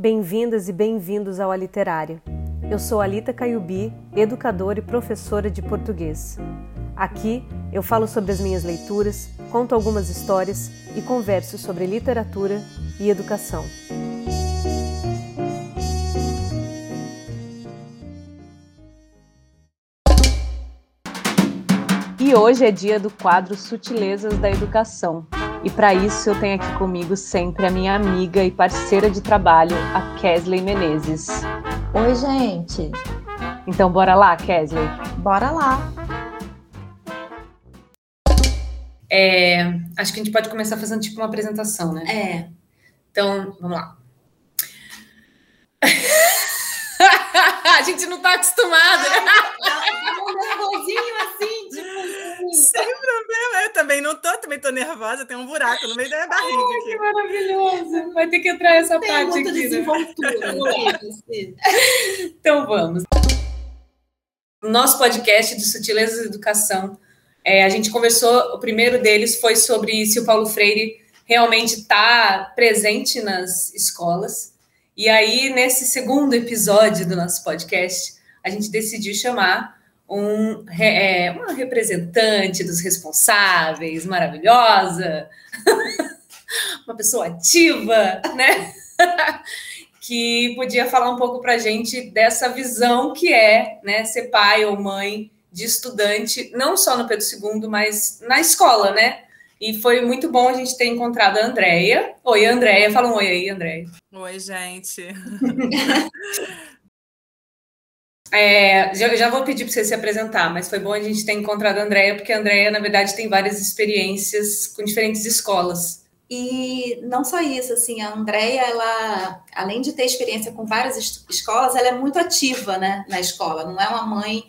Bem-vindas e bem-vindos ao A Literária. Eu sou Alita Caiubi, educadora e professora de português. Aqui eu falo sobre as minhas leituras, conto algumas histórias e converso sobre literatura e educação. E hoje é dia do quadro Sutilezas da Educação, e para isso eu tenho aqui comigo sempre a minha amiga e parceira de trabalho, a Kesley Menezes. Oi, gente. Então bora lá, Kesley? Bora lá. É, acho que a gente pode começar fazendo tipo uma apresentação, né? É. Então, vamos lá. a gente não tá acostumada. Um nervosinho assim, tipo. Sem problema, eu também não tô, também tô nervosa, tem um buraco no meio da minha barriga Que aqui. maravilhoso! Vai ter que entrar essa Tem parte muita aqui. Né? desenvoltura. é? Assim. Então vamos. No nosso podcast de Sutilezas da Educação, é, a gente conversou, o primeiro deles foi sobre se o Paulo Freire realmente está presente nas escolas. E aí, nesse segundo episódio do nosso podcast, a gente decidiu chamar um, é, uma representante dos responsáveis, maravilhosa, uma pessoa ativa, né? que podia falar um pouco para a gente dessa visão que é né, ser pai ou mãe de estudante, não só no Pedro II, mas na escola, né? E foi muito bom a gente ter encontrado a Andrea. Oi, Andrea. Fala um oi aí, Andrea. Oi, gente. É, já, já vou pedir para você se apresentar, mas foi bom a gente ter encontrado a Andrea, porque a Andrea, na verdade, tem várias experiências com diferentes escolas. E não só isso, assim, a Andrea, ela, além de ter experiência com várias es- escolas, ela é muito ativa, né, na escola. Não é uma mãe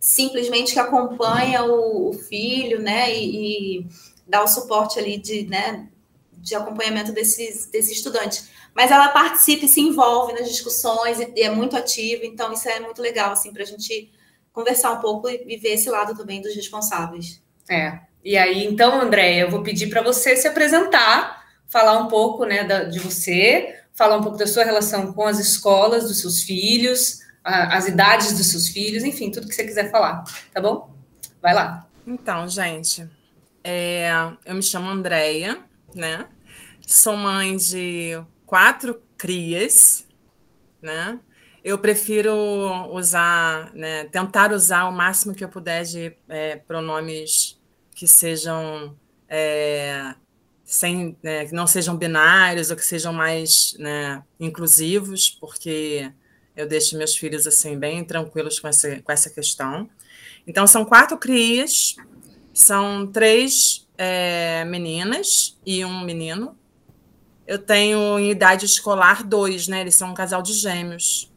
simplesmente que acompanha o, o filho, né, e, e dá o suporte ali de, né, de acompanhamento desses, desse estudante. Mas ela participa e se envolve nas discussões e, é muito ativa, então isso é muito legal, assim, para a gente conversar um pouco e, e ver esse lado também dos responsáveis. É. E aí, então, Andréia, eu vou pedir para você se apresentar, falar um pouco né, da- de você, falar um pouco da sua relação com as escolas dos seus filhos, a- as idades dos seus filhos, enfim, tudo que você quiser falar, tá bom? Vai lá. Então, gente, é, eu me chamo Andréia, né? Sou mãe de quatro crias, né? Eu prefiro usar, né, tentar usar o máximo que eu puder de é, pronomes que sejam é, sem, né, que não sejam binários ou que sejam mais né, inclusivos, porque eu deixo meus filhos assim bem tranquilos com essa, com essa questão. Então são quatro crias, são três é, meninas e um menino. Eu tenho em idade escolar dois, né? Eles são um casal de gêmeos.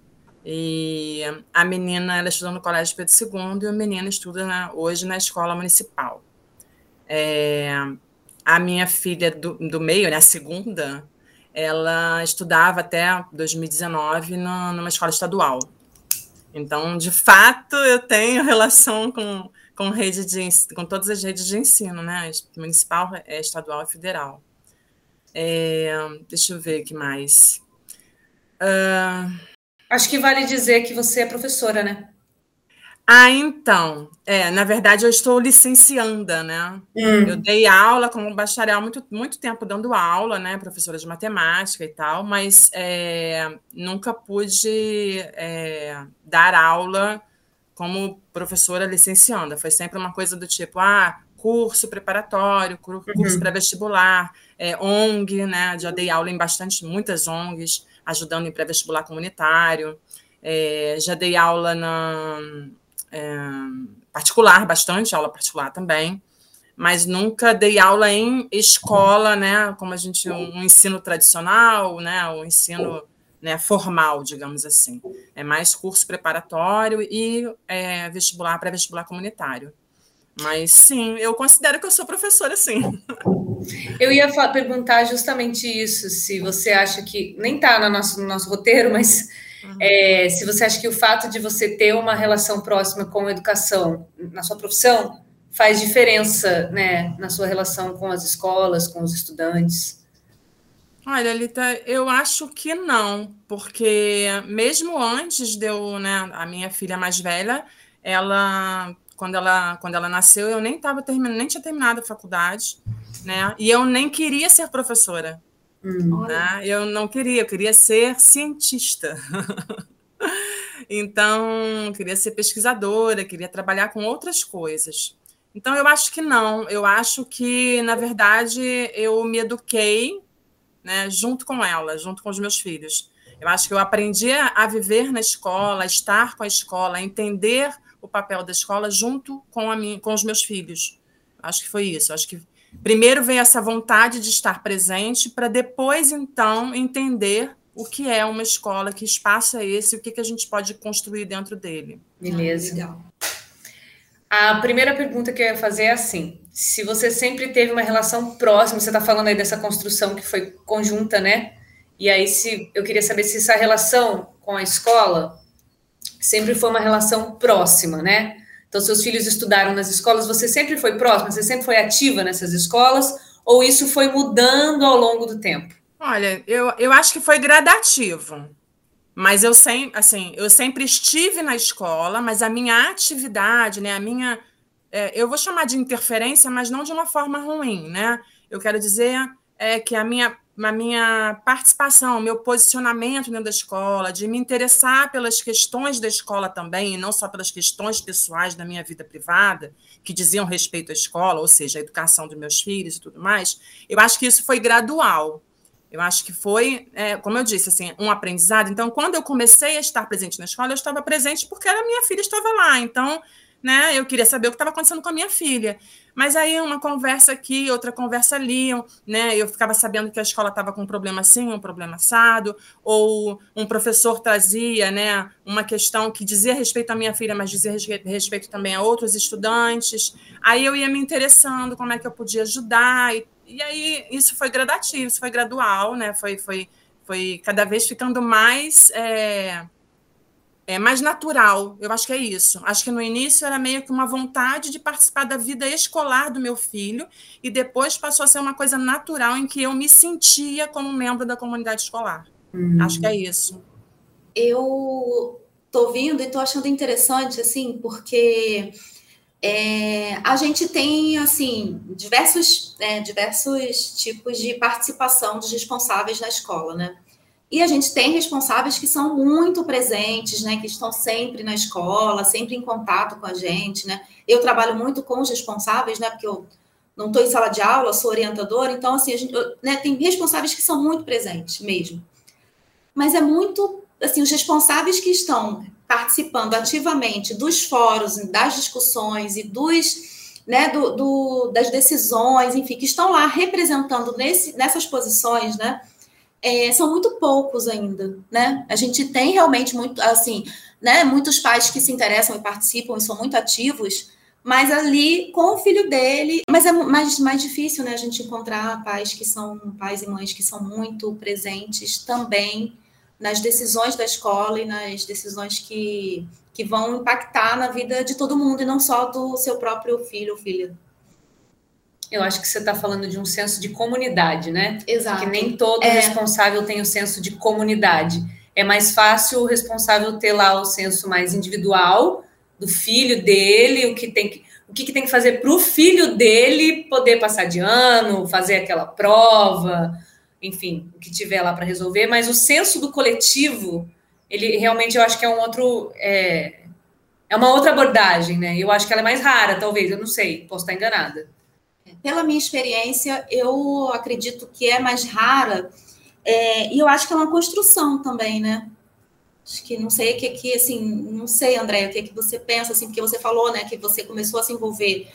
E a menina ela estuda no Colégio Pedro II e o menino estuda na- hoje na escola municipal. É, a minha filha do, do meio, né, a segunda, ela estudava até 2019 na- numa escola estadual. Então, de fato, eu tenho relação com, com rede de com todas as redes de ensino, né? Municipal, é, estadual e federal. É, deixa eu ver o que mais. Ah, Acho que vale dizer que você é professora, né? ah, então, é, na verdade eu estou licencianda, né? Eu dei aula como bacharel muito, muito tempo dando aula, né? Professora de matemática e tal, mas é, nunca pude é, dar aula como professora licencianda. Foi sempre uma coisa do tipo, ah, curso preparatório, cur- curso Uhum. pré-vestibular, é, ONG, né? Já dei aula em bastante, muitas ONGs, ajudando em pré-vestibular comunitário. É, já dei aula na é, particular, bastante aula particular também, mas nunca dei aula em escola, né? Como a gente, um ensino tradicional, né? O ensino né, formal, digamos assim. É mais curso preparatório e é, vestibular, pré-vestibular comunitário. Mas sim, eu considero que eu sou professora, sim. Eu ia perguntar justamente isso, se você acha que nem está no nosso, no nosso roteiro, mas é, se você acha que o fato de você ter uma relação próxima com a educação na sua profissão faz diferença, né, na sua relação com as escolas, com os estudantes. Olha, Lita, eu acho que não, porque mesmo antes de eu, né, a minha filha mais velha, ela, quando ela, quando ela nasceu, eu nem tava terminando, nem tinha terminado a faculdade, né? E eu nem queria ser professora. Hum. Né? Eu não queria, eu queria ser cientista. então, queria ser pesquisadora, queria trabalhar com outras coisas. Então, eu acho que não. Eu acho que, na verdade, eu me eduquei né, junto com ela, junto com os meus filhos. Eu acho que eu aprendi a viver na escola, a estar com a escola, a entender o papel da escola junto com, a minha, com os meus filhos. Acho que foi isso. Acho que primeiro veio essa vontade de estar presente, para depois, então, entender o que é uma escola, que espaço é esse, o que, que a gente pode construir dentro dele. Beleza. Legal. A primeira pergunta que eu ia fazer é assim: se você sempre teve uma relação próxima, você está falando aí dessa construção que foi conjunta, né? E aí, se eu queria saber se essa relação com a escola sempre foi uma relação próxima, né? Então, seus filhos estudaram nas escolas, você sempre foi próxima, você sempre foi ativa nessas escolas, ou isso foi mudando ao longo do tempo? Olha, eu, eu acho que foi gradativo. Mas eu sempre, assim, eu sempre estive na escola, mas a minha atividade, né, a minha, é, eu vou chamar de interferência, mas não de uma forma ruim, né? Eu quero dizer é, que a minha, a minha participação, meu posicionamento dentro da escola, de me interessar pelas questões da escola também, e não só pelas questões pessoais da minha vida privada, que diziam respeito à escola, ou seja, a educação dos meus filhos e tudo mais, eu acho que isso foi gradual. Eu acho que foi, é, como eu disse, assim, um aprendizado. Então, quando eu comecei a estar presente na escola, eu estava presente porque a minha filha estava lá. Então, né, eu queria saber o que estava acontecendo com a minha filha. Mas aí uma conversa aqui, outra conversa ali, né? Eu ficava sabendo que a escola estava com um problema assim, um problema assado, ou um professor trazia, né, uma questão que dizia respeito à minha filha, mas dizia respeito também a outros estudantes. Aí eu ia me interessando como é que eu podia ajudar e e aí isso foi gradativo, isso foi gradual, né? Foi, foi, foi cada vez ficando mais é, é mais natural. Eu acho que é isso. Acho que no início era meio que uma vontade de participar da vida escolar do meu filho e depois passou a ser uma coisa natural em que eu me sentia como membro da comunidade escolar. Uhum. Acho que é isso. Eu tô vindo e tô achando interessante assim, porque é, a gente tem assim diversos, é, diversos tipos de participação dos responsáveis na escola, né? E a gente tem responsáveis que são muito presentes, né? Que estão sempre na escola, sempre em contato com a gente, né? Eu trabalho muito com os responsáveis, né? Porque eu não estou em sala de aula, sou orientadora, então assim, a gente, né, tem responsáveis que são muito presentes mesmo. Mas é muito assim, os responsáveis que estão participando ativamente dos fóruns, das discussões e dos, né, do, do, das decisões, enfim, que estão lá representando nesse, nessas posições, né, é, são muito poucos ainda, né? A gente tem realmente muito, assim, né, muitos pais que se interessam e participam e são muito ativos, mas ali com o filho dele, mas é mais, mais difícil, né, a gente encontrar pais que são pais e mães que são muito presentes também nas decisões da escola e nas decisões que, que vão impactar na vida de todo mundo e não só do seu próprio filho ou filha. Eu acho que você está falando de um senso de comunidade, né? Exato. Que nem todo é. responsável tem o senso de comunidade. É mais fácil o responsável ter lá o senso mais individual do filho dele, o que tem que, o que, que tem que fazer para o filho dele poder passar de ano, fazer aquela prova, enfim, o que tiver lá para resolver, mas o senso do coletivo, ele realmente eu acho que é um outro. É, é uma outra abordagem, né? Eu acho que ela é mais rara, talvez, eu não sei, posso estar enganada. Pela minha experiência, eu acredito que é mais rara, é, e eu acho que é uma construção também, né? Acho que não sei o que, que assim, não sei, André, o que, que você pensa, assim, porque você falou, né, que você começou a se envolver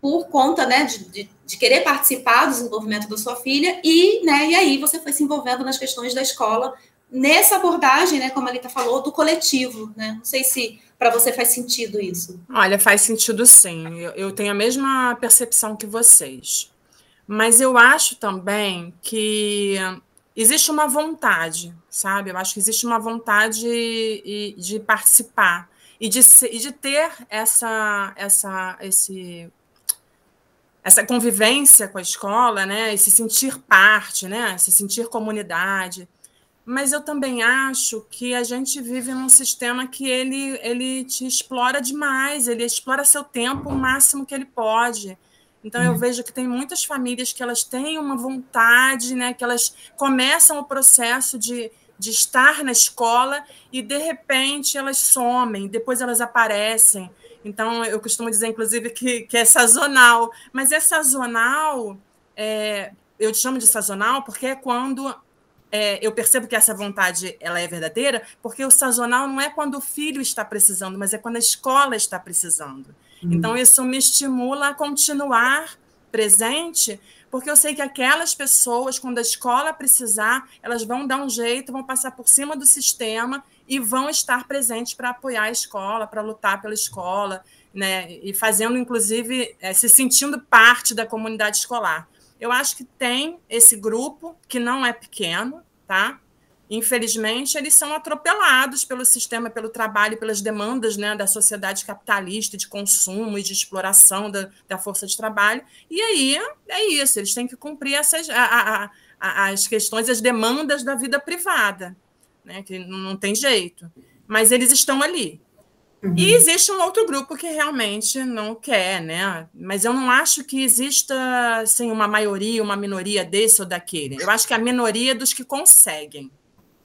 por conta, né, de, de, de, querer participar do desenvolvimento da sua filha e, né, e aí você foi se envolvendo nas questões da escola nessa abordagem, né, como a Alita falou, do coletivo, né? Não sei se para você faz sentido isso. Olha, faz sentido sim. Eu, eu tenho a mesma percepção que vocês. Mas eu acho também que existe uma vontade, sabe? Eu acho que existe uma vontade de, de participar e de, e de ter essa, essa, esse essa convivência com a escola, né, e se sentir parte, né, se sentir comunidade. Mas eu também acho que a gente vive num sistema que ele, ele te explora demais, ele explora seu tempo o máximo que ele pode. Então eu uhum. vejo que tem muitas famílias que elas têm uma vontade, né, que elas começam o processo de, de estar na escola e de repente elas somem, depois elas aparecem. Então, eu costumo dizer, inclusive, que, que é sazonal. Mas é sazonal, é, eu chamo de sazonal porque é quando é, eu percebo que essa vontade ela é verdadeira, porque o sazonal não é quando o filho está precisando, mas é quando a escola está precisando. Uhum. Então, isso me estimula a continuar presente, porque eu sei que aquelas pessoas, quando a escola precisar, elas vão dar um jeito, vão passar por cima do sistema e vão estar presentes para apoiar a escola, para lutar pela escola, né? E fazendo, inclusive, é, se sentindo parte da comunidade escolar. Eu acho que tem esse grupo que não é pequeno, tá? Infelizmente, eles são atropelados pelo sistema, pelo trabalho, pelas demandas né, da sociedade capitalista de consumo e de exploração da, da força de trabalho. E aí é isso, eles têm que cumprir essas, a, a, a, as questões, as demandas da vida privada né? Que não tem jeito. Mas eles estão ali. Uhum. E existe um outro grupo que realmente não quer, né? Mas eu não acho que exista assim, uma maioria, uma minoria desse ou daquele. Eu acho que a minoria é dos que conseguem,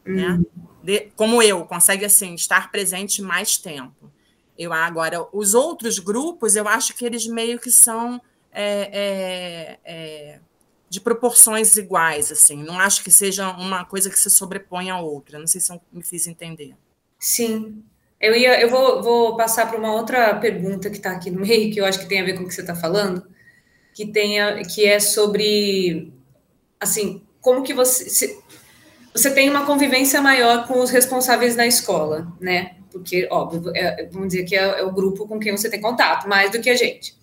né? uhum. né? De, como eu, consegue assim estar presente mais tempo. Eu agora os outros grupos, eu acho que eles meio que são é, é, é, de proporções iguais, assim. Não acho que seja uma coisa que se sobrepõe à outra. Não sei se eu me fiz entender. Sim. Eu ia, eu vou, vou passar para uma outra pergunta que está aqui no meio, que eu acho que tem a ver com o que você está falando, que tenha, que é sobre, assim, como que você se, você tem uma convivência maior com os responsáveis na escola, né? Porque, óbvio, é, vamos dizer que é, é o grupo com quem você tem contato, mais do que a gente.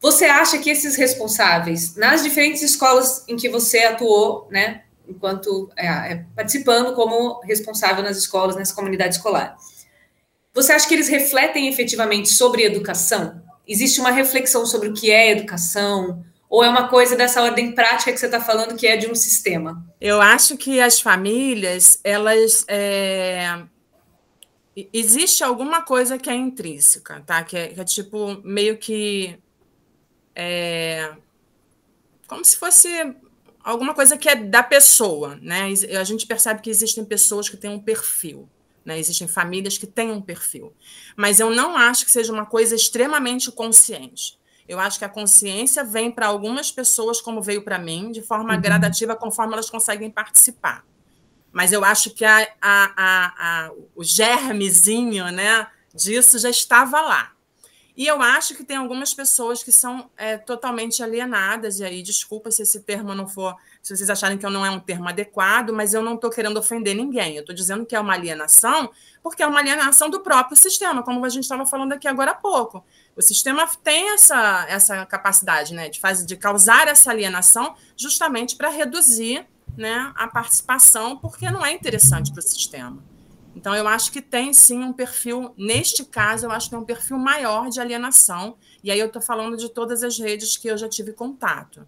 Você acha que esses responsáveis, nas diferentes escolas em que você atuou, né, enquanto é, é, participando como responsável nas escolas, nessa comunidade escolar, você acha que eles refletem efetivamente sobre educação? Existe uma reflexão sobre o que é educação? Ou é uma coisa dessa ordem prática que você está falando que é de um sistema? Eu acho que as famílias, elas. É... Existe alguma coisa que é intrínseca, tá? Que é, que é tipo meio que é, como se fosse alguma coisa que é da pessoa, né? A gente percebe que existem pessoas que têm um perfil, né? Existem famílias que têm um perfil, mas eu não acho que seja uma coisa extremamente consciente. Eu acho que a consciência vem para algumas pessoas, como veio para mim, de forma uhum. gradativa, conforme elas conseguem participar. Mas eu acho que a, a, a, o germezinho né, disso já estava lá. E eu acho que tem algumas pessoas que são é, totalmente alienadas, e aí, desculpa se esse termo não for, se vocês acharem que não é um termo adequado, mas eu não estou querendo ofender ninguém. Eu estou dizendo que é uma alienação, porque é uma alienação do próprio sistema, como a gente estava falando aqui agora há pouco. O sistema tem essa, essa capacidade né, de, fazer, de causar essa alienação justamente para reduzir né, a participação, porque não é interessante para o sistema. Então, eu acho que tem sim um perfil, neste caso, eu acho que tem um perfil maior de alienação, e aí eu estou falando de todas as redes que eu já tive contato.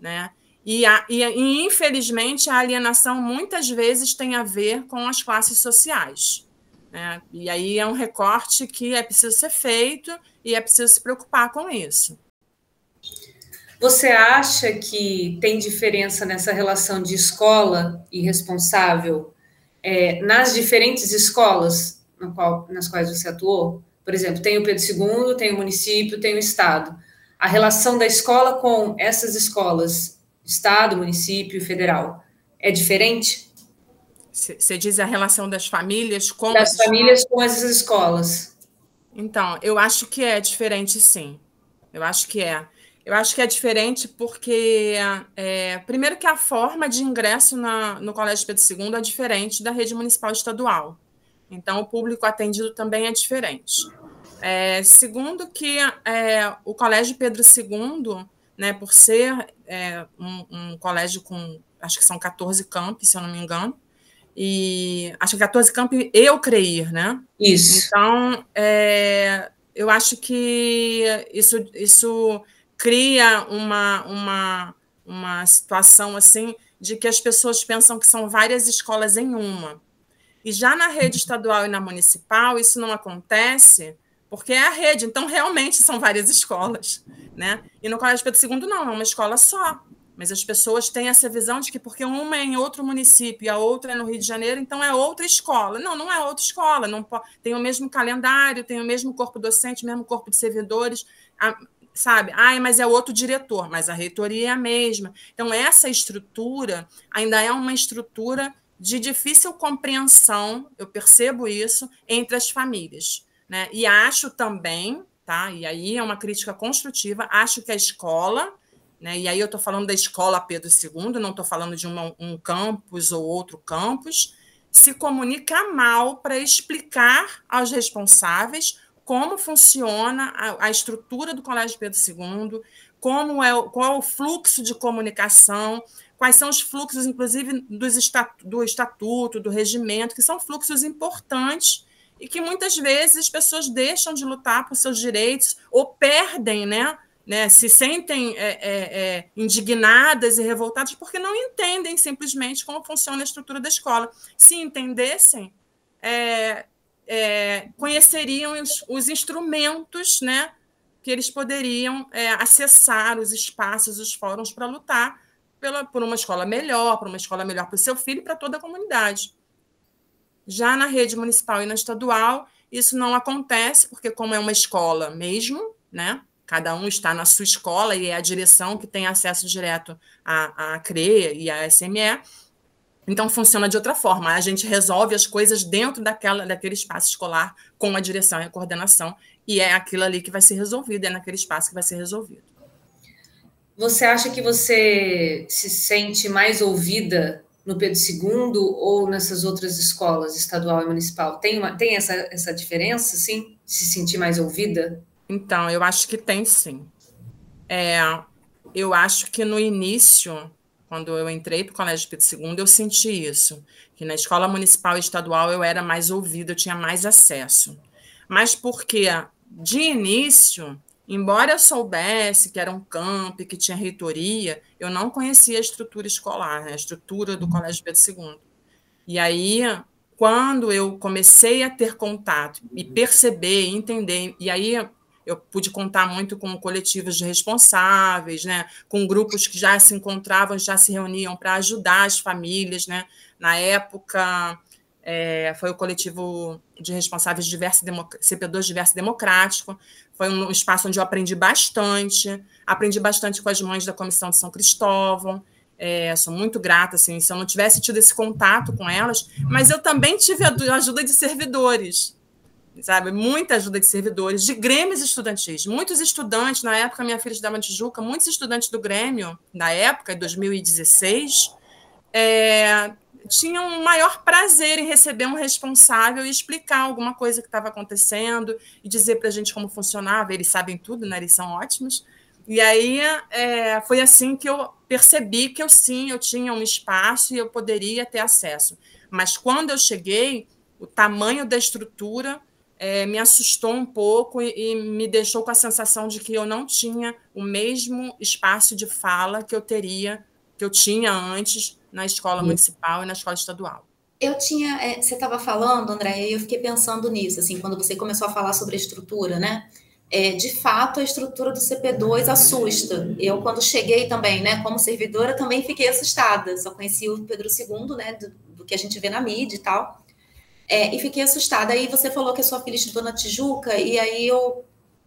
Né? E, a, e, e, infelizmente, a alienação muitas vezes tem a ver com as classes sociais. Né? E aí é um recorte que é preciso ser feito e é preciso se preocupar com isso. Você acha que tem diferença nessa relação de escola e responsável é, nas diferentes escolas qual, nas quais você atuou? Por exemplo, tem o Pedro II, tem o município, tem o Estado. A relação da escola com essas escolas, Estado, município, federal, é diferente? Você diz a relação das famílias com das famílias com essas escolas? Então, eu acho que é diferente, sim. Eu acho que é. Eu acho que é diferente porque, é, primeiro, que a forma de ingresso na, no Colégio Pedro II é diferente da rede municipal estadual. Então, o público atendido também é diferente. É, segundo, que é, o Colégio Pedro II, né, por ser é, um, um, colégio com, acho que são 14 campi, se eu não me engano, e acho que 14 campi e o CREIR, né? Isso. Então, é, eu acho que isso, isso cria uma, uma, uma situação assim de que as pessoas pensam que são várias escolas em uma. E já na rede estadual e na municipal, isso não acontece, porque é a rede, então realmente são várias escolas. Né? E no Colégio Pedro II, não, é uma escola só. Mas as pessoas têm essa visão de que porque uma é em outro município e a outra é no Rio de Janeiro, então é outra escola. Não, não é outra escola. Não tem o mesmo calendário, tem o mesmo corpo docente, o mesmo corpo de servidores, a, sabe? Ah, mas é outro diretor, mas a reitoria é a mesma. Então essa estrutura ainda é uma estrutura de difícil compreensão, eu percebo isso entre as famílias, né? E acho também, tá? E aí é uma crítica construtiva. Acho que a escola né? E aí eu estou falando da escola Pedro II, não estou falando de uma, um campus ou outro campus, se comunica mal para explicar aos responsáveis como funciona a, a, estrutura do Colégio Pedro II, como é, qual é o fluxo de comunicação, quais são os fluxos, inclusive, dos estatu, do estatuto, do regimento, que são fluxos importantes e que muitas vezes as pessoas deixam de lutar por seus direitos ou perdem, né? né, se sentem é, é, é, indignadas e revoltadas porque não entendem simplesmente como funciona a estrutura da escola. Se entendessem, é, conheceriam os, os, instrumentos né, que eles poderiam é, acessar, os espaços, os fóruns para lutar pela, por uma escola melhor, por uma escola melhor para o seu filho e para toda a comunidade. Já na rede municipal e na estadual, isso não acontece, porque, como é uma escola mesmo, né? Cada um está na sua escola e é a direção que tem acesso direto à, à CREA e à SME. Então funciona de outra forma. A gente resolve as coisas dentro daquela, daquele espaço escolar com a direção e a coordenação, e é aquilo ali que vai ser resolvido, é naquele espaço que vai ser resolvido. Você acha que você se sente mais ouvida no Pedro II ou nessas outras escolas, estadual e municipal? Tem, uma, tem essa, essa diferença, sim? Se sentir mais ouvida? Então, eu acho que tem sim. É, eu acho que no início, quando eu entrei para o Colégio Pedro II, eu senti isso, que na escola municipal e estadual eu era mais ouvida, eu tinha mais acesso. Mas porque, de início, embora eu soubesse que era um camp, que tinha reitoria, eu não conhecia a estrutura escolar, né, a estrutura do Colégio Pedro II. E aí, quando eu comecei a ter contato e perceber, entender, e aí eu pude contar muito com coletivos de responsáveis, né, com grupos que já se encontravam, já se reuniam para ajudar as famílias. Né? Na época, é, foi o coletivo de responsáveis diverso, CP2 Diverso Democrático. Foi um espaço onde eu aprendi bastante. Aprendi bastante com as mães da Comissão de São Cristóvão. É, sou muito grata, assim, se eu não tivesse tido esse contato com elas, mas eu também tive a ajuda de servidores, sabe? Muita ajuda de servidores, de grêmios estudantis. Muitos estudantes, na época, minha filha estudava em Tijuca, muitos estudantes do Grêmio, na época, em 2016, é, tinham um maior prazer em receber um responsável e explicar alguma coisa que estava acontecendo e dizer para a gente como funcionava. Eles sabem tudo, né? eles são ótimos. E aí é, foi assim que eu percebi que eu sim, eu tinha um espaço e eu poderia ter acesso. Mas quando eu cheguei, o tamanho da estrutura é, me assustou um pouco e, e, me deixou com a sensação de que eu não tinha o mesmo espaço de fala que eu teria, que eu tinha antes na escola municipal e na escola estadual. Eu tinha, é, você estava falando, André, e eu fiquei pensando nisso, assim, quando você começou a falar sobre a estrutura, né? É, de fato, a estrutura do CP2 assusta. Eu, quando cheguei também, né, como servidora, também fiquei assustada. Só conheci o Pedro II, né, do, do que a gente vê na mídia e tal. É, e fiquei assustada. Aí você falou que a sua filha estudou na Tijuca, e aí eu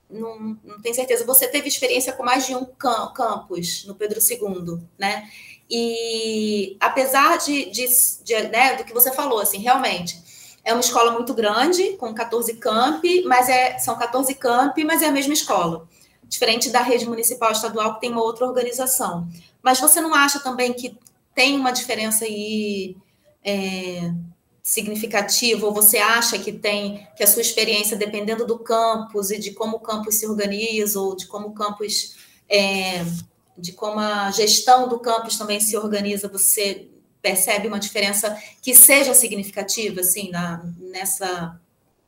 não, não tenho certeza. Você teve experiência com mais de um campus no Pedro II, né? E apesar de, de, de né, do que você falou, assim, realmente, é uma escola muito grande, com 14 campi, mas é, são 14 campi, mas é a mesma escola. Diferente da rede municipal estadual, que tem uma outra organização. Mas você não acha também que tem uma diferença aí é, significativo, ou você acha que tem, que a sua experiência, dependendo do campus e de como o campus se organiza, ou de como o campus, é, de como a gestão do campus também se organiza, você percebe uma diferença que seja significativa, assim, na, nessa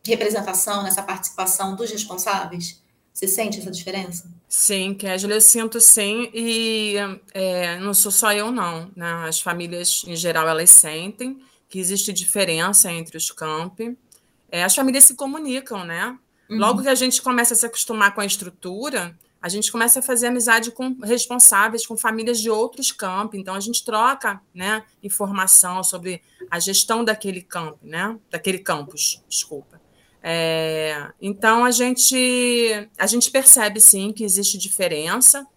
representação, nessa participação dos responsáveis? Você sente essa diferença? Sim, Kézia, eu sinto sim, e é, não sou só eu, não. Né? As famílias, em geral, elas sentem que existe diferença entre os campi. É, as famílias se comunicam, né? Uhum. Logo que a gente começa a se acostumar com a estrutura, a gente começa a fazer amizade com responsáveis, com famílias de outros campos. Então, a gente troca né, informação sobre a gestão daquele campo, né? Daquele campus, desculpa. É, então a gente a gente percebe sim que existe diferença.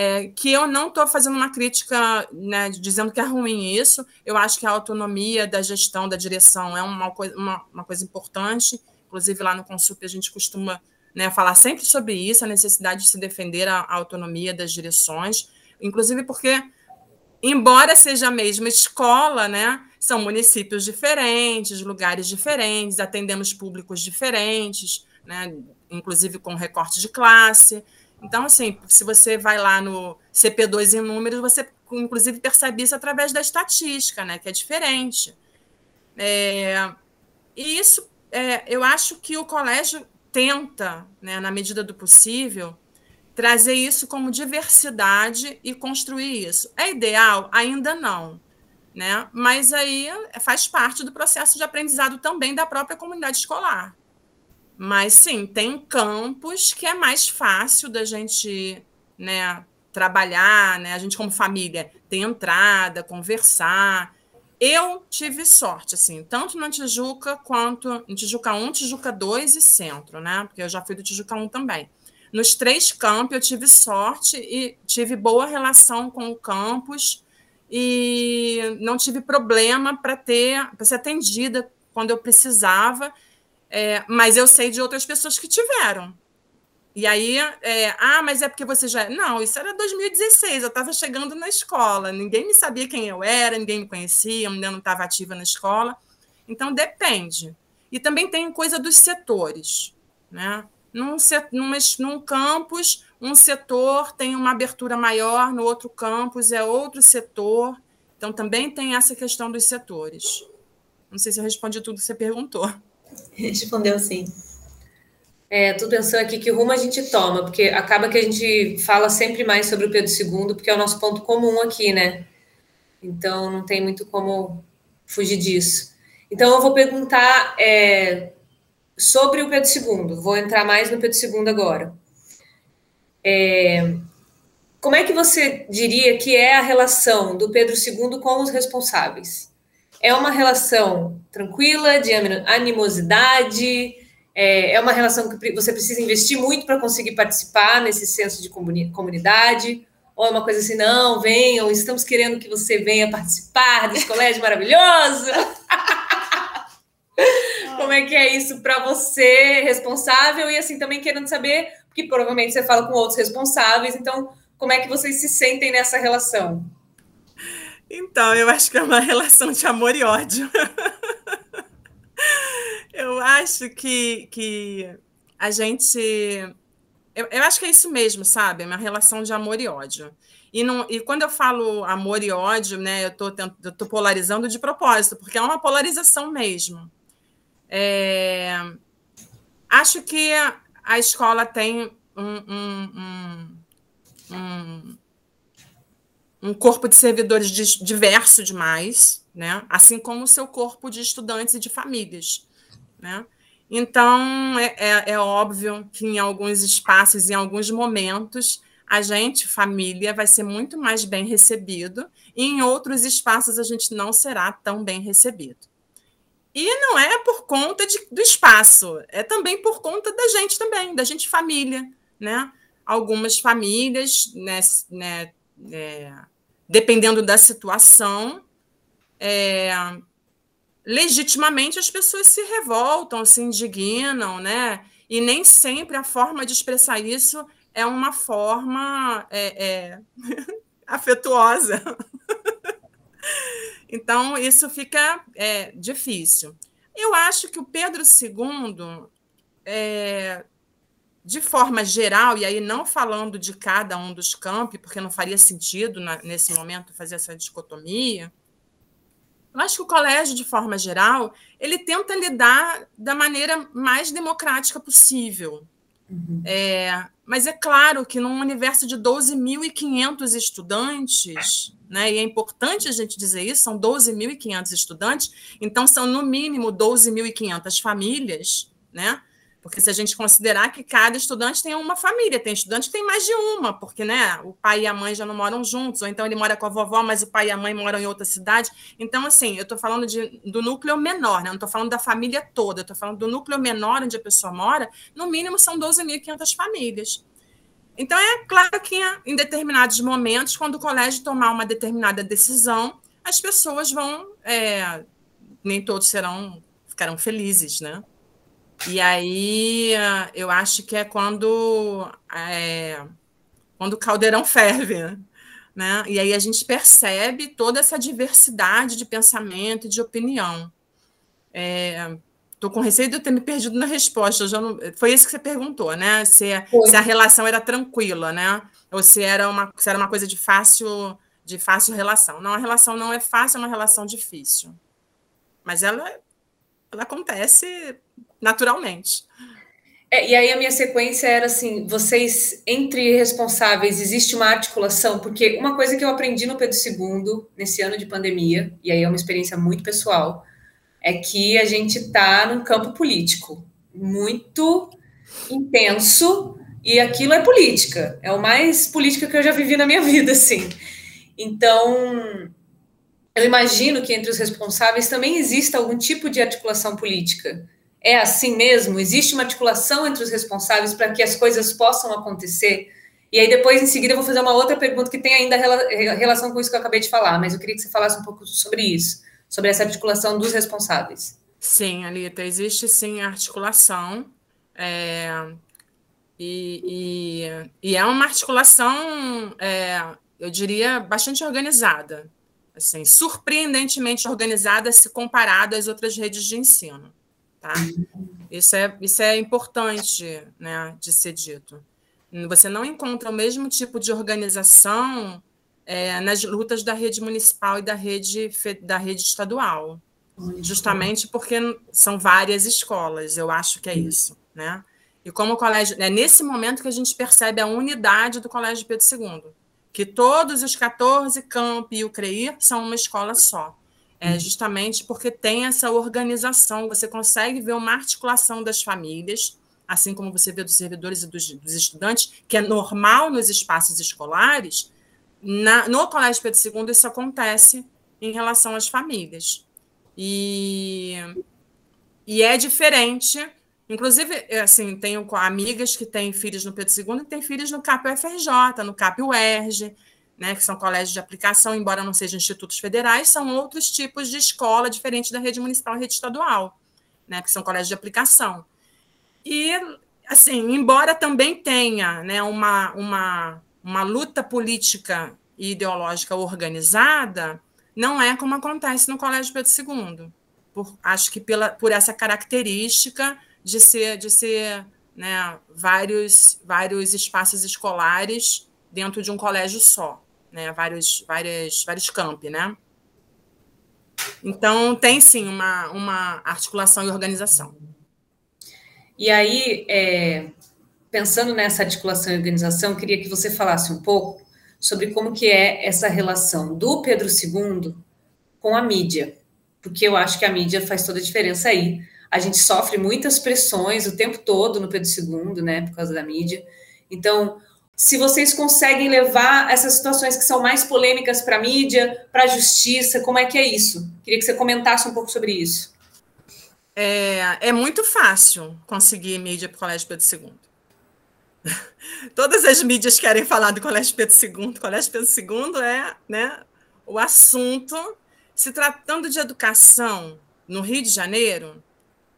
É, que eu não estou fazendo uma crítica né, dizendo que é ruim isso. Eu acho que a autonomia da gestão, da direção é uma coisa, uma, uma coisa importante. Inclusive, lá no Consup, a gente costuma né, falar sempre sobre isso, a necessidade de se defender a, a autonomia das direções, inclusive porque, embora seja a mesma escola, né, são municípios diferentes, lugares diferentes, atendemos públicos diferentes, né, inclusive com recorte de classe. Então, assim, se você vai lá no CP2 em números, você inclusive percebe isso através da estatística, né, que é diferente. É, e isso, é, eu acho que o colégio tenta, né, na medida do possível, trazer isso como diversidade e construir isso. É ideal? Ainda não né? Mas aí faz parte do processo de aprendizado também da própria comunidade escolar. Mas sim, tem campos que é mais fácil da gente, né, trabalhar, né? A gente como família ter entrada, conversar. Eu tive sorte, assim, tanto na Tijuca quanto em Tijuca 1, Tijuca 2 e Centro, né? Porque eu já fui do Tijuca 1 também. Nos três campos eu tive sorte e tive boa relação com o campus e não tive problema para ter para ser atendida quando eu precisava, é, mas eu sei de outras pessoas que tiveram. E aí, é, ah, mas é porque você já. Não, isso era 2016, eu estava chegando na escola, ninguém me sabia quem eu era, ninguém me conhecia, eu ainda não estava ativa na escola. Então, depende. E também tem coisa dos setores. Né? Num, num, num campus, um setor tem uma abertura maior, no outro campus é outro setor. Então, também tem essa questão dos setores. Não sei se eu respondi tudo que você perguntou. Respondeu sim. É, estou pensando aqui que rumo a gente toma, porque acaba que a gente fala sempre mais sobre o Pedro II, porque é o nosso ponto comum aqui, né? Então, não tem muito como fugir disso. Então, eu vou perguntar é, sobre o Pedro II. Vou entrar mais no Pedro II agora. É, como é que você diria que é a relação do Pedro II com os responsáveis? É uma relação tranquila, de animosidade? É, é uma relação que você precisa investir muito para conseguir participar nesse senso de comunidade? Ou é uma coisa assim, não, venham, estamos querendo que você venha participar desse colégio maravilhoso? Como é que é isso para você, responsável, e assim também querendo saber que provavelmente você fala com outros responsáveis. Então, como é que vocês se sentem nessa relação? Então, eu acho que é uma relação de amor e ódio. eu acho que, que a gente. Eu, eu, acho que é isso mesmo, sabe? É uma relação de amor e ódio. E, não, e quando eu falo amor e ódio, né, eu estou polarizando de propósito, porque é uma polarização mesmo. É, acho que a escola tem um, um, um, um corpo de servidores diverso demais, né? assim como o seu corpo de estudantes e de famílias. Né? Então, é, é, é óbvio que em alguns espaços, em alguns momentos, a gente, família, vai ser muito mais bem recebido, e em outros espaços a gente não será tão bem recebido. E não é por conta de, do espaço, é também por conta da gente também, da gente família, né? Algumas famílias, né, né é, dependendo da situação, é, legitimamente as pessoas se revoltam, se indignam, né? E nem sempre a forma de expressar isso é uma forma é, é afetuosa. Então, isso fica é, difícil. Eu acho que o Pedro II, de forma geral, e aí não falando de cada um dos campi, porque não faria sentido na, nesse momento fazer essa dicotomia, eu acho que o colégio, de forma geral, ele tenta lidar da maneira mais democrática possível. Uhum. É, mas é claro que num universo de 12.500 estudantes, né, e é importante a gente dizer isso, são 12.500 estudantes, então são no mínimo 12.500 famílias, né, porque se a gente considerar que cada estudante tem uma família, tem estudante que tem mais de uma, porque né, o pai e a mãe já não moram juntos, ou então ele mora com a vovó, mas o pai e a mãe moram em outra cidade. Então, assim, eu estou falando de, do núcleo menor, né? não estou falando da família toda, estou falando do núcleo menor onde a pessoa mora, no mínimo são 12.500 famílias. Então, é claro que em determinados momentos, quando o colégio tomar uma determinada decisão, as pessoas vão. É, nem todos serão, ficarão felizes, né? E aí eu acho que é quando, é, quando o caldeirão ferve, né? E aí a gente percebe toda essa diversidade de pensamento e de opinião. Estou é, com receio de eu ter me perdido na resposta. Não, foi isso que você perguntou, né? Se, se, a relação era tranquila, né? Ou se era uma, se era uma coisa de fácil, de fácil relação. Não, a relação não é fácil, é uma relação difícil. Mas ela, ela acontece naturalmente. É, e aí a minha sequência era assim: vocês, entre responsáveis, existe uma articulação? Porque uma coisa que eu aprendi no Pedro II, nesse ano de pandemia, e aí é uma experiência muito pessoal, é que a gente está num campo político muito intenso, e aquilo é política, é o mais política que eu já vivi na minha vida, assim. Então, eu imagino que entre os responsáveis também exista algum tipo de articulação política é assim mesmo? Existe uma articulação entre os responsáveis para que as coisas possam acontecer? E aí, depois, em seguida, eu vou fazer uma outra pergunta que tem ainda relação com isso que eu acabei de falar, mas eu queria que você falasse um pouco sobre isso, sobre essa articulação dos responsáveis. Sim, Alita, existe sim articulação. É, e, e, e, é uma articulação, é, eu diria, bastante organizada. Assim, surpreendentemente organizada se comparado às outras redes de ensino. Tá? Isso, é, isso é importante né, de ser dito. Você não encontra o mesmo tipo de organização é, nas lutas da rede municipal e da rede, da rede estadual, justamente porque são várias escolas, eu acho que é isso. Né? E como o colégio. É nesse momento que a gente percebe a unidade do Colégio Pedro II, que todos os 14 campi e o CREIR são uma escola só é justamente porque tem essa organização, você consegue ver uma articulação das famílias, assim como você vê dos servidores e dos, dos estudantes, que é normal nos espaços escolares, na, no Colégio Pedro II isso acontece em relação às famílias. E, e é diferente. Inclusive, assim, tenho amigas que têm filhos no Pedro II e têm filhos no CAP UFRJ, no CAP UERJ, né, que são colégios de aplicação, embora não sejam institutos federais, são outros tipos de escola diferente da rede municipal e rede estadual, né, que são colégios de aplicação. E, assim, embora também tenha né, uma, uma, uma luta política e ideológica organizada, não é como acontece no Colégio Pedro II. Por, acho que pela, por essa característica de ser, de ser né, vários, vários espaços escolares dentro de um colégio só né? Vários, várias, vários campi, né? Então, tem sim uma, uma articulação e organização. E aí, é, pensando nessa articulação e organização, queria que você falasse um pouco sobre como que é essa relação do Pedro II com a mídia, porque eu acho que a mídia faz toda a diferença aí. A gente sofre muitas pressões o tempo todo no Pedro II, né, por causa da mídia. Então, se vocês conseguem levar essas situações que são mais polêmicas para a mídia, para a justiça, como é que é isso? Queria que você comentasse um pouco sobre isso. É, é muito fácil conseguir mídia para o Colégio Pedro II. Todas as mídias querem falar do Colégio Pedro II. O Colégio Pedro II é né, o assunto. Se tratando de educação no Rio de Janeiro,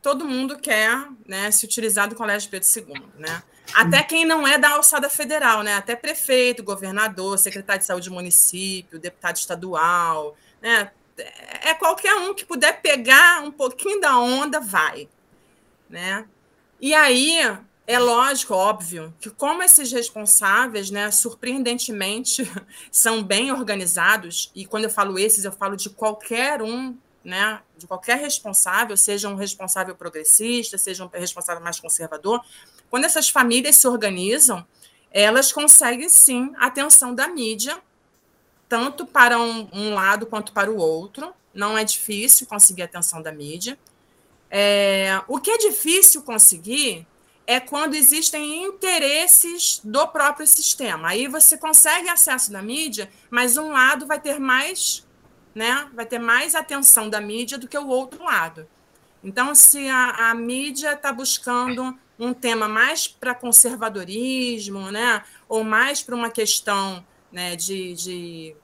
todo mundo quer né, se utilizar do Colégio Pedro II. Né? Até quem não é da alçada federal, né? Até prefeito, governador, secretário de saúde do município, deputado estadual, né? É qualquer um que puder pegar um pouquinho da onda, vai, né? E aí é lógico, óbvio, que como esses responsáveis, né, surpreendentemente, são bem organizados, e quando eu falo esses, eu falo de qualquer um né, de qualquer responsável, seja um responsável progressista, seja um responsável mais conservador, quando essas famílias se organizam, elas conseguem sim a atenção da mídia, tanto para um, um lado quanto para o outro. Não é difícil conseguir a atenção da mídia. É, o que é difícil conseguir é quando existem interesses do próprio sistema. Aí você consegue acesso da mídia, mas um lado vai ter mais, né, vai ter mais atenção da mídia do que o outro lado. Então, se a, a mídia está buscando um tema mais para conservadorismo, né, ou mais para uma questão né, de, de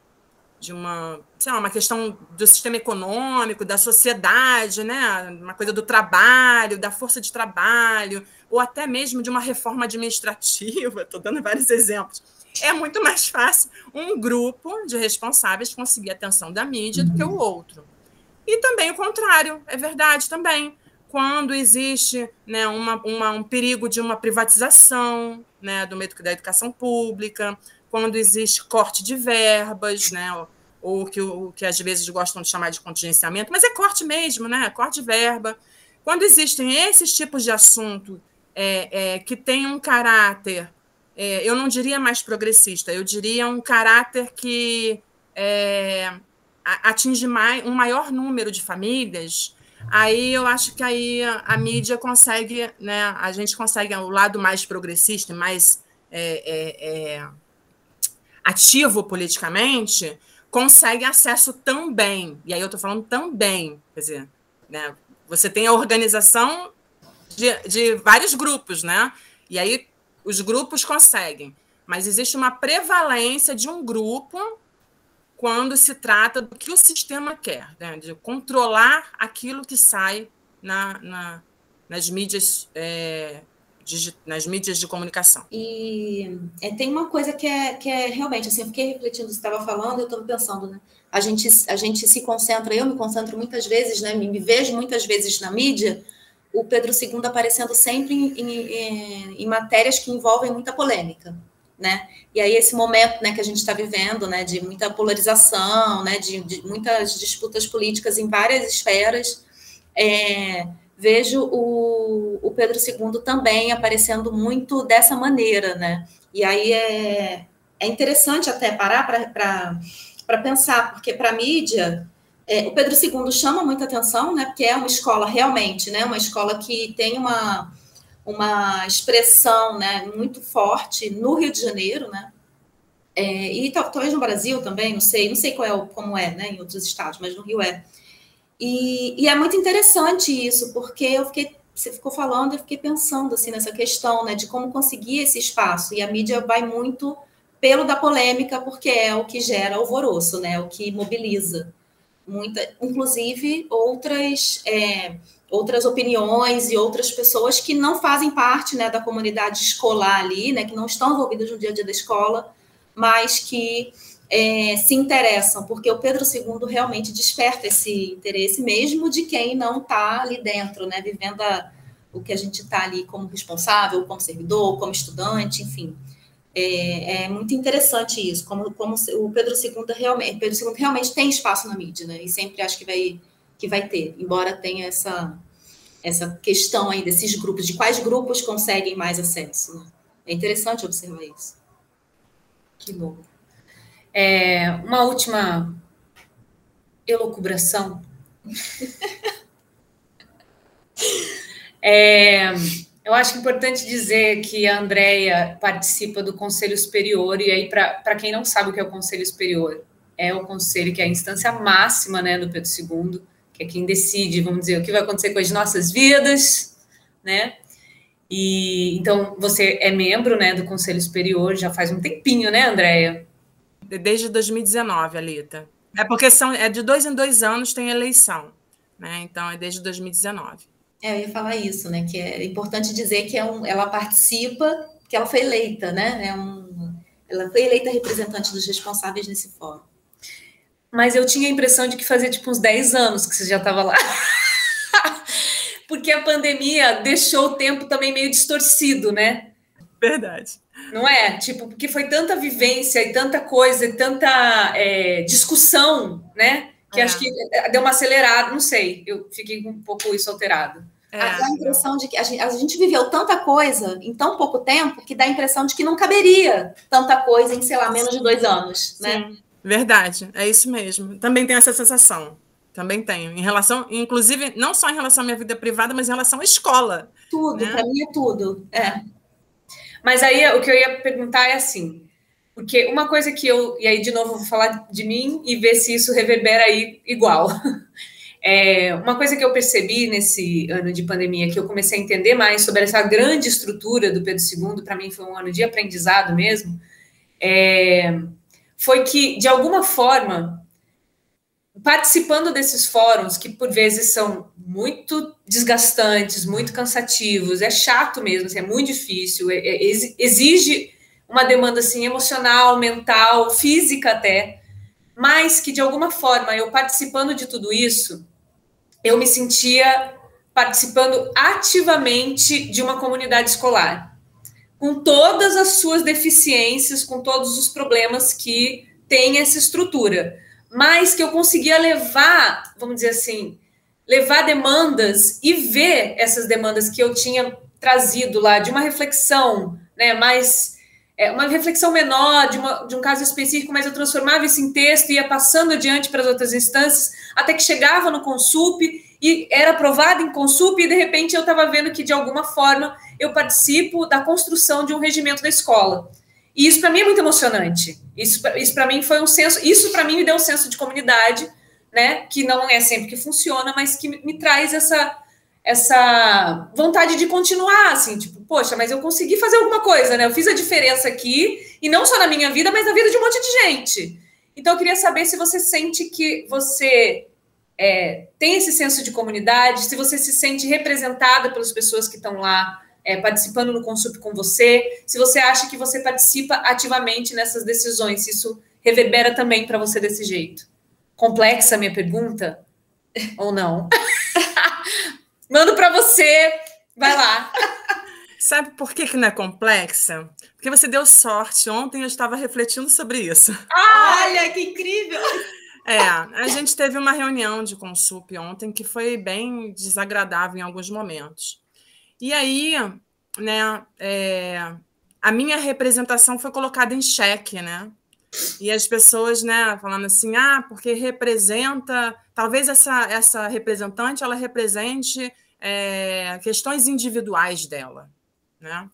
de uma, sei lá, uma questão do sistema econômico, da sociedade, né? uma coisa do trabalho, da força de trabalho, ou até mesmo de uma reforma administrativa, estou dando vários exemplos. É muito mais fácil um grupo de responsáveis conseguir a atenção da mídia do que o outro. E também o contrário, é verdade também. Quando existe né, uma, uma, um perigo de uma privatização né, do meio da educação pública, quando existe corte de verbas, né? Ou que, o que às vezes gostam de chamar de contingenciamento, mas é corte mesmo, né? Corte de verba. Quando existem esses tipos de assunto é, é, que têm um caráter, é, eu não diria mais progressista, eu diria um caráter que é, atinge mais, um maior número de famílias, aí eu acho que aí a, a, mídia consegue, né? A gente consegue o lado mais progressista, mais é, é, é ativo politicamente, consegue acesso também. E aí eu estou falando também, quer dizer, né, você tem a organização de, de vários grupos, né? E aí os grupos conseguem. Mas existe uma prevalência de um grupo quando se trata do que o sistema quer, né? de controlar aquilo que sai na, na nas mídias é, nas mídias de comunicação. E é, tem uma coisa que é, que é realmente, assim, eu fiquei refletindo, você estava falando, eu estava pensando, né? A gente, a gente se concentra, eu me concentro muitas vezes, né? Me, me vejo muitas vezes na mídia, o Pedro II aparecendo sempre em, em, em matérias que envolvem muita polêmica, né? E aí esse momento, né, que a gente está vivendo, né, de muita polarização, né, de, de muitas disputas políticas em várias esferas, é, vejo o, o Pedro II também aparecendo muito dessa maneira, né? E aí é, é interessante até parar para pensar, porque para a mídia, é, o Pedro II chama muita atenção, né? Porque é uma escola realmente, né? Uma escola que tem uma, uma expressão né, muito forte no Rio de Janeiro, né? É, e talvez no Brasil também, não sei, não sei qual é, como é, né, em outros estados, mas no Rio é. E, e, é muito interessante isso, porque eu fiquei, você ficou falando, eu fiquei pensando assim nessa questão, né, de como conseguir esse espaço. E a mídia vai muito pelo da polêmica, porque é o que gera alvoroço, né, o que mobiliza muita, inclusive outras é, outras opiniões e outras pessoas que não fazem parte, né, da comunidade escolar ali, né, que não estão envolvidas no dia a dia da escola, mas que é, se interessam, porque o Pedro II realmente desperta esse interesse, mesmo de quem não está ali dentro, né, vivendo a, o que a gente está ali como responsável, como servidor, como estudante, enfim. É, é, muito interessante isso, como, como o Pedro II realmente, Pedro II realmente tem espaço na mídia, né, e sempre acho que vai, que vai ter, embora tenha essa, essa questão aí desses grupos, de quais grupos conseguem mais acesso. Né? É interessante observar isso. Que bom. É, uma última elucubração. é, eu acho importante dizer que a Andrea participa do Conselho Superior, e aí, para quem não sabe o que é o Conselho Superior, é o conselho que é a instância máxima né, do Pedro II, que é quem decide, vamos dizer, o que vai acontecer com as nossas vidas, né? E então você é membro né, do Conselho Superior já faz um tempinho, né, Andréia? Desde 2019, Alita. É porque são, é de dois em dois anos tem eleição, né? Então é desde 2019. É, eu ia falar isso, né? Que é importante dizer que é um, ela participa, que ela foi eleita, né? É um, ela foi eleita representante dos responsáveis nesse fórum. Mas eu tinha a impressão de que fazia tipo uns 10 anos que você já estava lá. Porque a pandemia deixou o tempo também meio distorcido, né? Verdade. Não é? Tipo, porque foi tanta vivência e tanta coisa e tanta é, discussão, né? Que é. acho que deu uma acelerada, não sei, eu fiquei um pouco isso alterado. É. Dá a impressão de que a gente, a gente, viveu tanta coisa em tão pouco tempo que dá a impressão de que não caberia tanta coisa em, sei lá, menos de dois anos, né? Sim. Verdade, é isso mesmo. Também tenho essa sensação. Também tenho. Em relação, inclusive, não só em relação à minha vida privada, mas em relação à escola. Tudo, né? para mim é tudo. É. Mas aí o que eu ia perguntar é assim, porque uma coisa que eu, e aí de novo vou falar de mim e ver se isso reverbera aí igual. É, uma coisa que eu percebi nesse ano de pandemia, que eu comecei a entender mais sobre essa grande estrutura do Pedro II, para mim foi um ano de aprendizado mesmo, é, foi que, de alguma forma, participando desses fóruns, que por vezes são muito desgastantes, muito cansativos, é chato mesmo, assim, é muito difícil, é, é, exige uma demanda assim, emocional, mental, física até, mas que de alguma forma eu participando de tudo isso, eu me sentia participando ativamente de uma comunidade escolar, com todas as suas deficiências, com todos os problemas que tem essa estrutura, mas que eu conseguia levar, vamos dizer assim, levar demandas e ver essas demandas que eu tinha trazido lá de uma reflexão, né, mais é, uma reflexão menor de, uma, de, um caso específico, mas eu transformava isso em texto ia passando adiante para as outras instâncias, até que chegava no Consup e era aprovado em Consup, e de repente eu estava vendo que, de alguma forma, eu participo da construção de um regimento da escola. E isso para mim é muito emocionante. Isso, isso para mim foi um senso, isso para mim me deu um senso de comunidade, né? Que não é sempre que funciona, mas que me, me traz essa essa vontade de continuar, assim, tipo, poxa, mas eu consegui fazer alguma coisa, né? Eu fiz a diferença aqui, e não só na minha vida, mas na vida de um monte de gente. Então, eu queria saber se você sente que você é, tem esse senso de comunidade, se você se sente representada pelas pessoas que estão lá é, participando no Consup com você, se você acha que você participa ativamente nessas decisões, se isso reverbera também para você desse jeito. Complexa a minha pergunta? Ou não? Mando para você. Vai lá. Sabe por que, que não é complexa? Porque você deu sorte. Ontem eu estava refletindo sobre isso. Olha, que incrível! É, a gente teve uma reunião de Consup ontem que foi bem desagradável em alguns momentos. E aí, né, é, a minha representação foi colocada em xeque, né? E as pessoas, né, falando assim, ah, porque representa, talvez essa, essa representante, ela represente é, questões individuais dela, né?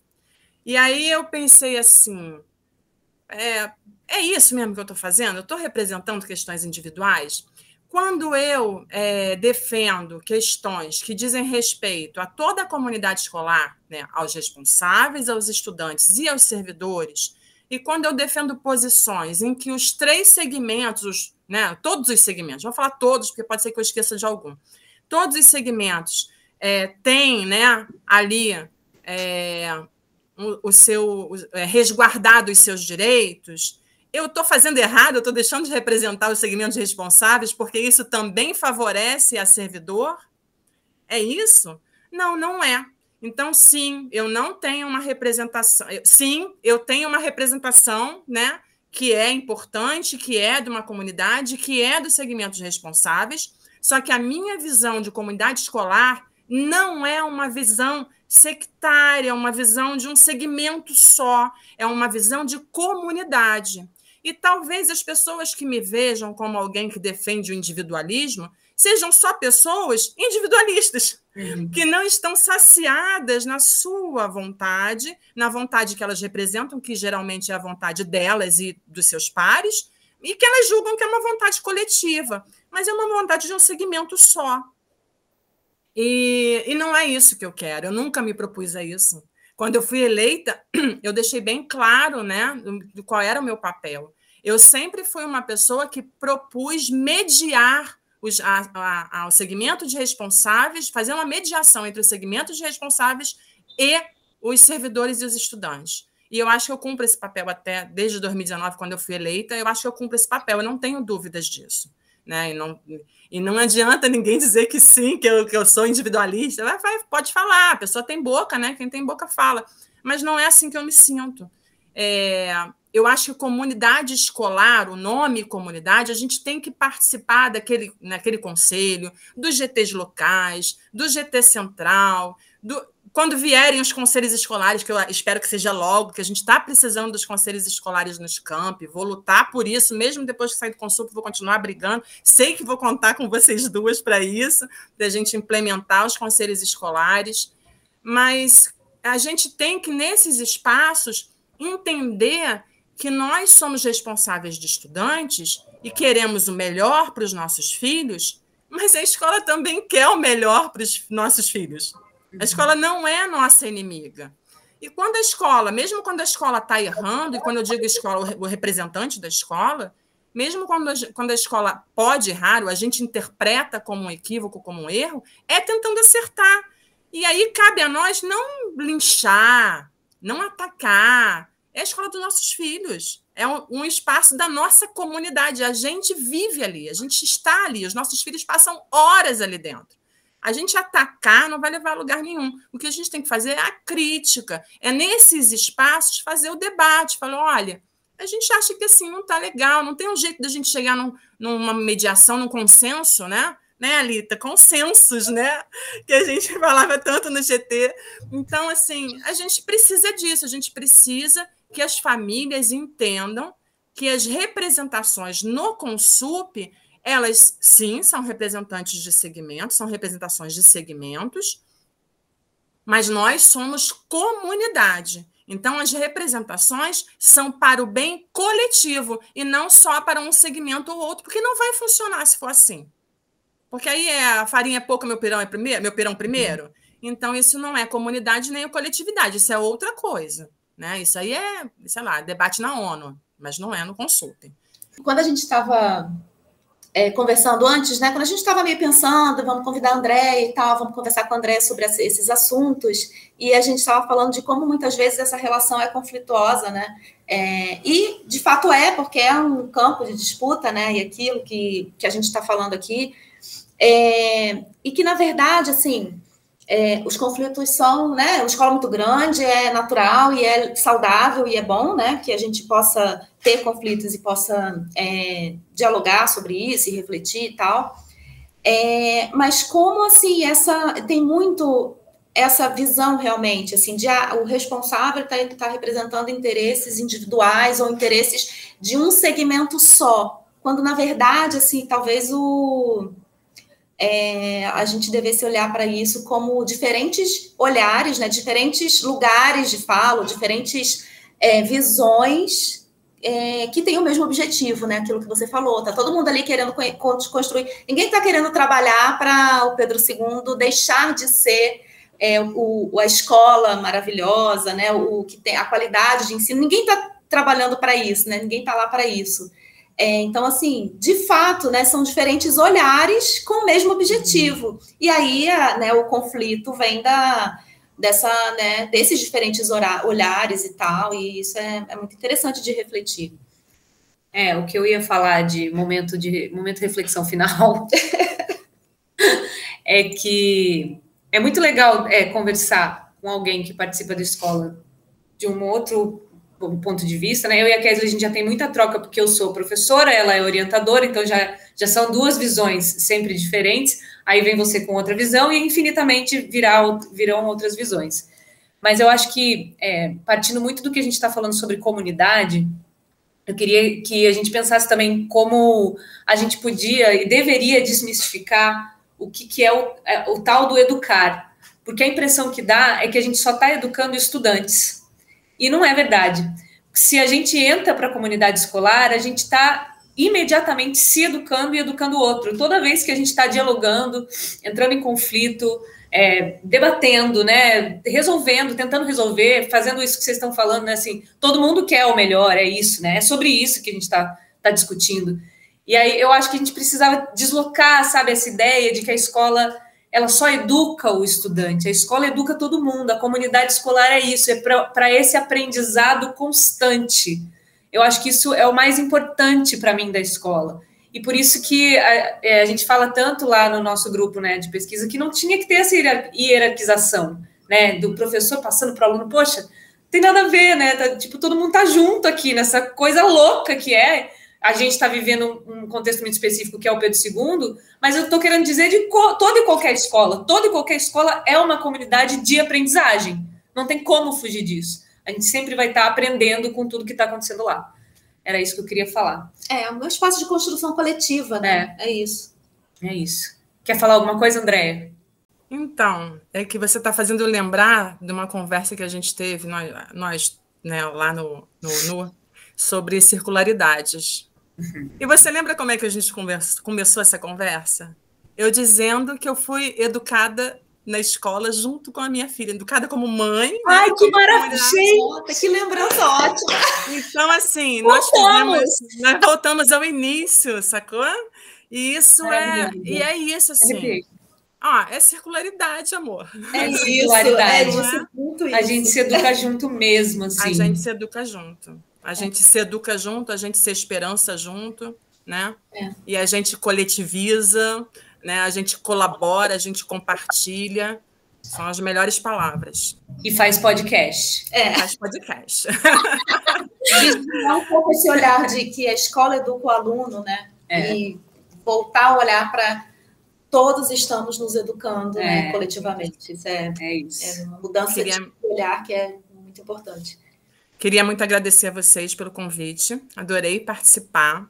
E aí eu pensei assim, é, é isso mesmo que eu estou fazendo? Eu estou representando questões individuais? Quando eu é, defendo questões que dizem respeito a toda a comunidade escolar, né, aos responsáveis, aos estudantes e aos servidores, e quando eu defendo posições em que os três segmentos, né, todos os segmentos, vou falar todos, porque pode ser que eu esqueça de algum, todos os segmentos é, têm né, ali é, o, o, seu é, resguardado os seus direitos, eu estou fazendo errado, eu estou deixando de representar os segmentos responsáveis, porque isso também favorece a servidor? É isso? Não, não é. Então, sim, eu não tenho uma representação. Sim, eu tenho uma representação, né? Que é importante, que é de uma comunidade, que é dos segmentos responsáveis. Só que a minha visão de comunidade escolar não é uma visão sectária, é uma visão de um segmento só, é uma visão de comunidade. E talvez as pessoas que me vejam como alguém que defende o individualismo sejam só pessoas individualistas, uhum. que não estão saciadas na sua vontade, na vontade que elas representam, que geralmente é a vontade delas e dos seus pares, e que elas julgam que é uma vontade coletiva, mas é uma vontade de um segmento só. E, e não é isso que eu quero, eu nunca me propus a isso. Quando eu fui eleita, eu deixei bem claro né, qual era o meu papel. Eu sempre fui uma pessoa que propus mediar os, a, a, ao segmento de responsáveis, fazer uma mediação entre os segmentos de responsáveis e os servidores e os estudantes. E eu acho que eu cumpro esse papel até desde 2019, quando eu fui eleita, eu acho que eu cumpro esse papel, eu não tenho dúvidas disso. Né? E, não, e não adianta ninguém dizer que sim, que eu, que eu sou individualista. Vai, vai, pode falar, a pessoa tem boca, né? Quem tem boca fala. Mas não é assim que eu me sinto. É, eu acho que comunidade escolar, o nome comunidade, a gente tem que participar daquele, naquele conselho, dos GTs locais, do GT central, do, quando vierem os conselhos escolares, que eu espero que seja logo, que a gente está precisando dos conselhos escolares nos campi, vou lutar por isso, mesmo depois que sair do consulto, vou continuar brigando. Sei que vou contar com vocês duas para isso, para a gente implementar os conselhos escolares, mas a gente tem que, nesses espaços, entender que nós somos responsáveis de estudantes e queremos o melhor para os nossos filhos, mas a escola também quer o melhor para os nossos filhos. A escola não é nossa inimiga. E quando a escola, mesmo quando a escola está errando, e quando eu digo escola, o representante da escola, mesmo quando a, quando a escola pode errar, ou a gente interpreta como um equívoco, como um erro, é tentando acertar. E aí cabe a nós não linchar, não atacar, é a escola dos nossos filhos. É um, um, espaço da nossa comunidade. A gente vive ali, a gente está ali, os nossos filhos passam horas ali dentro. A gente atacar não vai levar a lugar nenhum. O que a gente tem que fazer é a crítica. É nesses espaços fazer o debate. Falar, olha, a gente acha que assim não está legal, não tem um jeito da gente chegar num, numa mediação, num consenso, né? Né, Alita? Consensos, né? Que a gente falava tanto no GT. Então, assim, a gente precisa disso, a gente precisa que as famílias entendam que as representações no Consup, elas sim são representantes de segmentos, são representações de segmentos, mas nós somos comunidade. Então, as representações são para o bem coletivo e não só para um segmento ou outro, porque não vai funcionar se for assim. Porque aí é a farinha é pouca, meu pirão é primeiro, meu pirão primeiro. Então, isso não é comunidade nem coletividade, isso é outra coisa. Né? Isso aí é, sei lá, debate na ONU, mas não é no consulting. Quando a gente estava é, conversando antes, né? Quando a gente estava meio pensando, vamos convidar a André e tal, vamos conversar com a André sobre esses assuntos, e a gente estava falando de como muitas vezes essa relação é conflituosa, né? É, e de fato é, porque é um campo de disputa, né? E aquilo que, que a gente está falando aqui. É, e que, na verdade, assim, é, os conflitos são, né, uma escola muito grande, é natural e é saudável e é bom, né, que a gente possa ter conflitos e possa é, dialogar sobre isso e refletir e tal. É, mas como, assim, essa, tem muito essa visão realmente, assim, de ah, o responsável está tá representando interesses individuais ou interesses de um segmento só, quando, na verdade, assim, talvez o é, a gente devesse olhar para isso como diferentes olhares, né, diferentes lugares de fala, diferentes é, visões é, que têm o mesmo objetivo, né? Aquilo que você falou. Tá todo mundo ali querendo construir. Ninguém está querendo trabalhar para o Pedro II deixar de ser é, o, a escola maravilhosa, né? O que tem a qualidade de ensino. Ninguém está trabalhando para isso, né? Ninguém está lá para isso. É, então, assim, de fato, né, são diferentes olhares com o mesmo objetivo. E aí, a, né, o conflito vem da, dessa, né, desses diferentes olhares e tal, e isso é, é, muito interessante de refletir. É, o que eu ia falar de momento de momento de reflexão final é que é muito legal é, conversar com alguém que participa da escola de um outro ponto de vista, né? Eu e a Kézia, a gente já tem muita troca, porque eu sou professora, ela é orientadora, então já, já são duas visões sempre diferentes. Aí vem você com outra visão e infinitamente virá, virão outras visões. Mas eu acho que, é, partindo muito do que a gente está falando sobre comunidade, eu queria que a gente pensasse também como a gente podia e deveria desmistificar o que, que é, o, é o tal do educar. Porque a impressão que dá é que a gente só está educando estudantes e não é verdade. Se a gente entra para a comunidade escolar, a gente está imediatamente se educando e educando o outro. Toda vez que a gente está dialogando, entrando em conflito, é, debatendo, né, resolvendo, tentando resolver, fazendo isso que vocês estão falando, né, assim, todo mundo quer o melhor, é isso, né, é sobre isso que a gente está tá discutindo. E aí eu acho que a gente precisava deslocar, sabe, essa ideia de que a escola ela só educa o estudante, a escola educa todo mundo, a comunidade escolar é isso, é para esse aprendizado constante. Eu acho que isso é o mais importante para mim da escola. E por isso que a, é, a, gente fala tanto lá no nosso grupo né, de pesquisa que não tinha que ter essa hierarquização, né? Do professor passando para o aluno, poxa, tem nada a ver, né? Tá, tipo, todo mundo tá junto aqui nessa coisa louca que é. A gente está vivendo um contexto muito específico que é o Pedro II, mas eu estou querendo dizer de toda e qualquer escola. Toda e qualquer escola é uma comunidade de aprendizagem. Não tem como fugir disso. A gente sempre vai estar tá aprendendo com tudo que está acontecendo lá. Era isso que eu queria falar. É, um espaço de construção coletiva, né? É, é isso. É isso. Quer falar alguma coisa, Andréia? Então, é que você está fazendo lembrar de uma conversa que a gente teve, nós, nós né, lá no, no, no, sobre circularidades. Uhum. E você lembra como é que a gente conversa, começou essa conversa? Eu dizendo que eu fui educada na escola junto com a minha filha, educada como mãe. Né, Ai, né, que maravilha! Que lembrança ótima! Então, assim, nós fizemos, nós voltamos ao início, sacou? E isso é, e é isso, assim. Ah, é circularidade, amor. É, é circularidade. Isso, é isso. A gente se educa junto mesmo, assim. A gente se educa junto. A é. gente se educa junto, a gente se esperança junto, né? É. E a gente coletiviza, né? A gente colabora, a gente compartilha. São as melhores palavras. E faz podcast. É. Faz podcast. e um pouco esse olhar de que a escola educa o aluno, né? É. E voltar a olhar para todos estamos nos educando né, é, né, coletivamente. Isso é, é, isso. é uma mudança Queria... de olhar que é muito importante. Queria muito agradecer a vocês pelo convite. Adorei participar.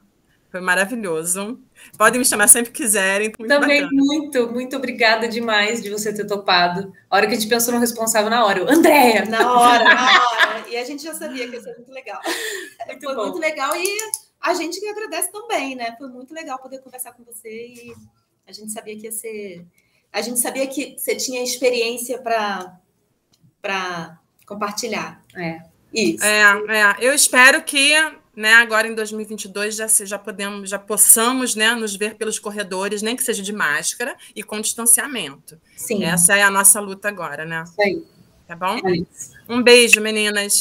Foi maravilhoso. Podem me chamar sempre que quiserem. Muito Também bacana. muito, muito obrigada demais de você ter topado. A hora que a gente pensou no responsável na hora, eu, Andréia! Na hora, na hora. E a gente já sabia que ia ser muito legal. Muito Foi bom. muito legal e a gente que agradece também, né? Foi muito legal poder conversar com você e a gente sabia que ia ser. A gente sabia que você tinha experiência para compartilhar. É. Isso. É, é, eu espero que né, agora em 2022 já, já podemos, já possamos né, nos ver pelos corredores, nem que seja de máscara e com distanciamento. Sim. Essa é a nossa luta agora, né? Aí. Tá bom? É um beijo, meninas.